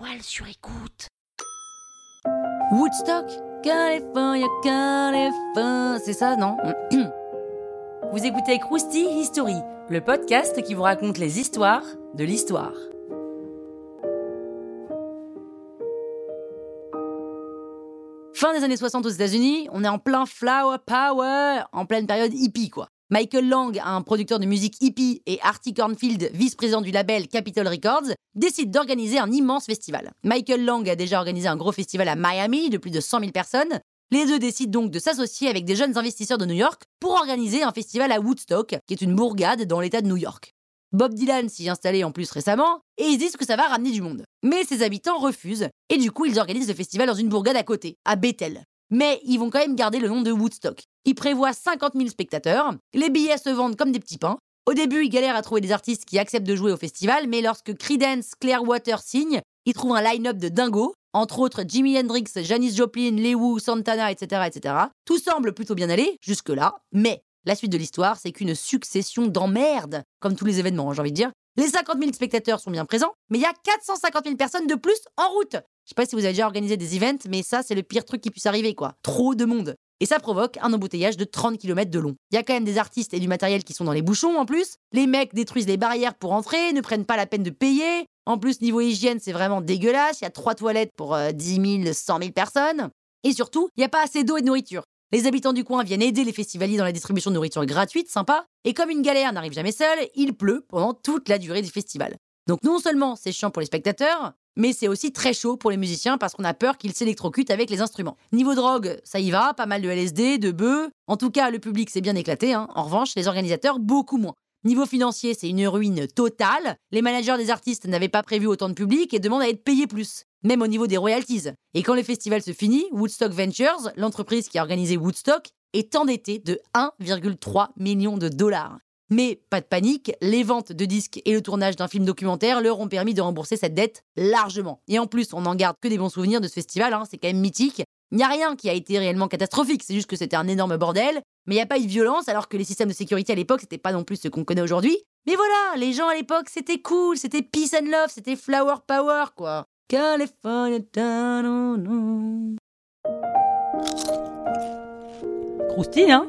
toile sur écoute. Woodstock California, California. C'est ça, non? Vous écoutez Krusty History, le podcast qui vous raconte les histoires de l'histoire. Fin des années 60 aux États-Unis, on est en plein flower power, en pleine période hippie quoi. Michael Lang, un producteur de musique hippie, et Artie Cornfield, vice-président du label Capitol Records, décident d'organiser un immense festival. Michael Lang a déjà organisé un gros festival à Miami de plus de 100 000 personnes. Les deux décident donc de s'associer avec des jeunes investisseurs de New York pour organiser un festival à Woodstock, qui est une bourgade dans l'État de New York. Bob Dylan s'y est installé en plus récemment, et ils disent que ça va ramener du monde. Mais ses habitants refusent, et du coup ils organisent le festival dans une bourgade à côté, à Bethel. Mais ils vont quand même garder le nom de Woodstock. Ils prévoient 50 000 spectateurs, les billets se vendent comme des petits pains. Au début, ils galèrent à trouver des artistes qui acceptent de jouer au festival, mais lorsque Creedence Clearwater signe, ils trouvent un line-up de dingo, entre autres Jimi Hendrix, Janis Joplin, Lewu, Santana, etc., etc. Tout semble plutôt bien aller, jusque-là, mais la suite de l'histoire, c'est qu'une succession d'emmerdes, comme tous les événements, j'ai envie de dire. Les 50 000 spectateurs sont bien présents, mais il y a 450 000 personnes de plus en route. Je sais pas si vous avez déjà organisé des events, mais ça, c'est le pire truc qui puisse arriver, quoi. Trop de monde. Et ça provoque un embouteillage de 30 km de long. Il y a quand même des artistes et du matériel qui sont dans les bouchons en plus. Les mecs détruisent les barrières pour entrer, ne prennent pas la peine de payer. En plus, niveau hygiène, c'est vraiment dégueulasse. Il y a trois toilettes pour 10 000, 100 000 personnes. Et surtout, il n'y a pas assez d'eau et de nourriture. Les habitants du coin viennent aider les festivaliers dans la distribution de nourriture gratuite, sympa. Et comme une galère n'arrive jamais seule, il pleut pendant toute la durée du festival. Donc non seulement c'est chiant pour les spectateurs, mais c'est aussi très chaud pour les musiciens parce qu'on a peur qu'ils s'électrocutent avec les instruments. Niveau drogue, ça y va, pas mal de LSD, de bœufs. En tout cas, le public s'est bien éclaté. Hein. En revanche, les organisateurs, beaucoup moins. Niveau financier, c'est une ruine totale. Les managers des artistes n'avaient pas prévu autant de public et demandent à être payés plus, même au niveau des royalties. Et quand le festival se finit, Woodstock Ventures, l'entreprise qui a organisé Woodstock, est endettée de 1,3 million de dollars. Mais pas de panique, les ventes de disques et le tournage d'un film documentaire leur ont permis de rembourser cette dette largement. Et en plus, on n'en garde que des bons souvenirs de ce festival, hein, c'est quand même mythique. Il n'y a rien qui a été réellement catastrophique, c'est juste que c'était un énorme bordel, mais il n'y a pas eu de violence alors que les systèmes de sécurité à l'époque, c'était pas non plus ce qu'on connaît aujourd'hui. Mais voilà, les gens à l'époque, c'était cool, c'était peace and love, c'était flower power, quoi. California Croustille, hein?